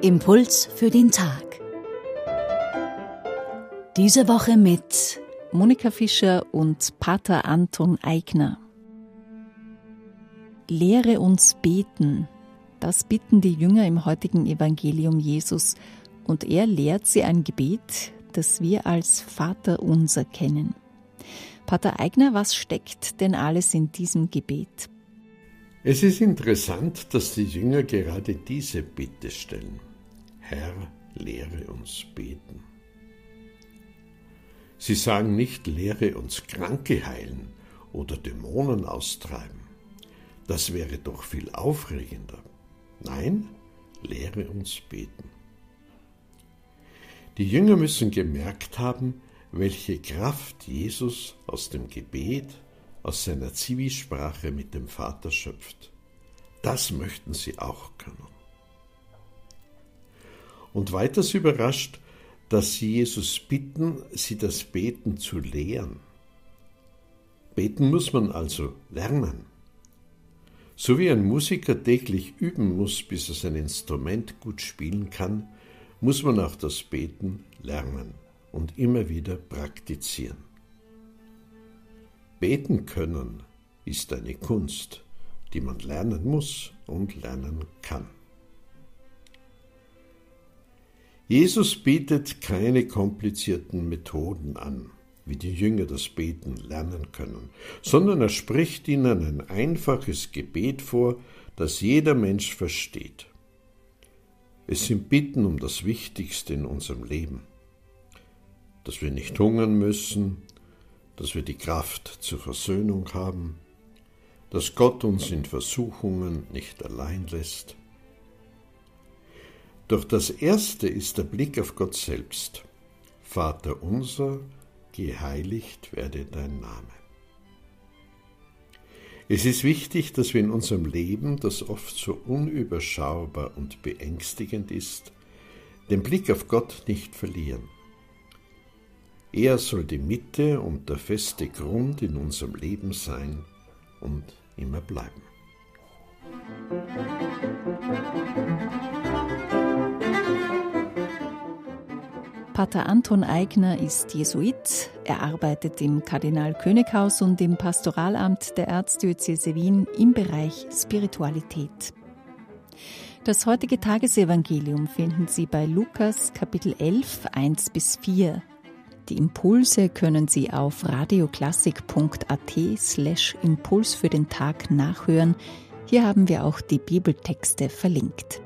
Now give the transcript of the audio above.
Impuls für den Tag. Diese Woche mit Monika Fischer und Pater Anton Eigner. Lehre uns beten. Das bitten die Jünger im heutigen Evangelium Jesus. Und er lehrt sie ein Gebet, das wir als Vater unser kennen. Pater Eigner, was steckt denn alles in diesem Gebet? Es ist interessant, dass die Jünger gerade diese Bitte stellen. Herr, lehre uns beten. Sie sagen nicht, lehre uns Kranke heilen oder Dämonen austreiben. Das wäre doch viel aufregender. Nein, lehre uns beten. Die Jünger müssen gemerkt haben, welche Kraft Jesus aus dem Gebet, aus seiner Zivilsprache mit dem Vater schöpft. Das möchten sie auch können. Und weiters überrascht, dass sie Jesus bitten, sie das Beten zu lehren. Beten muss man also lernen. So wie ein Musiker täglich üben muss, bis er sein Instrument gut spielen kann, muss man auch das Beten lernen und immer wieder praktizieren. Beten können ist eine Kunst, die man lernen muss und lernen kann. Jesus bietet keine komplizierten Methoden an, wie die Jünger das Beten lernen können, sondern er spricht ihnen ein einfaches Gebet vor, das jeder Mensch versteht. Es sind Bitten um das Wichtigste in unserem Leben, dass wir nicht hungern müssen, dass wir die Kraft zur Versöhnung haben, dass Gott uns in Versuchungen nicht allein lässt, doch das erste ist der Blick auf Gott selbst. Vater unser, geheiligt werde dein Name. Es ist wichtig, dass wir in unserem Leben, das oft so unüberschaubar und beängstigend ist, den Blick auf Gott nicht verlieren. Er soll die Mitte und der feste Grund in unserem Leben sein und immer bleiben. Pater Anton Eigner ist Jesuit. Er arbeitet im Kardinal-König-Haus und im Pastoralamt der Erzdiözese Wien im Bereich Spiritualität. Das heutige Tagesevangelium finden Sie bei Lukas Kapitel 11, 1 bis 4. Die Impulse können Sie auf radioklassik.at slash Impuls für den Tag nachhören. Hier haben wir auch die Bibeltexte verlinkt.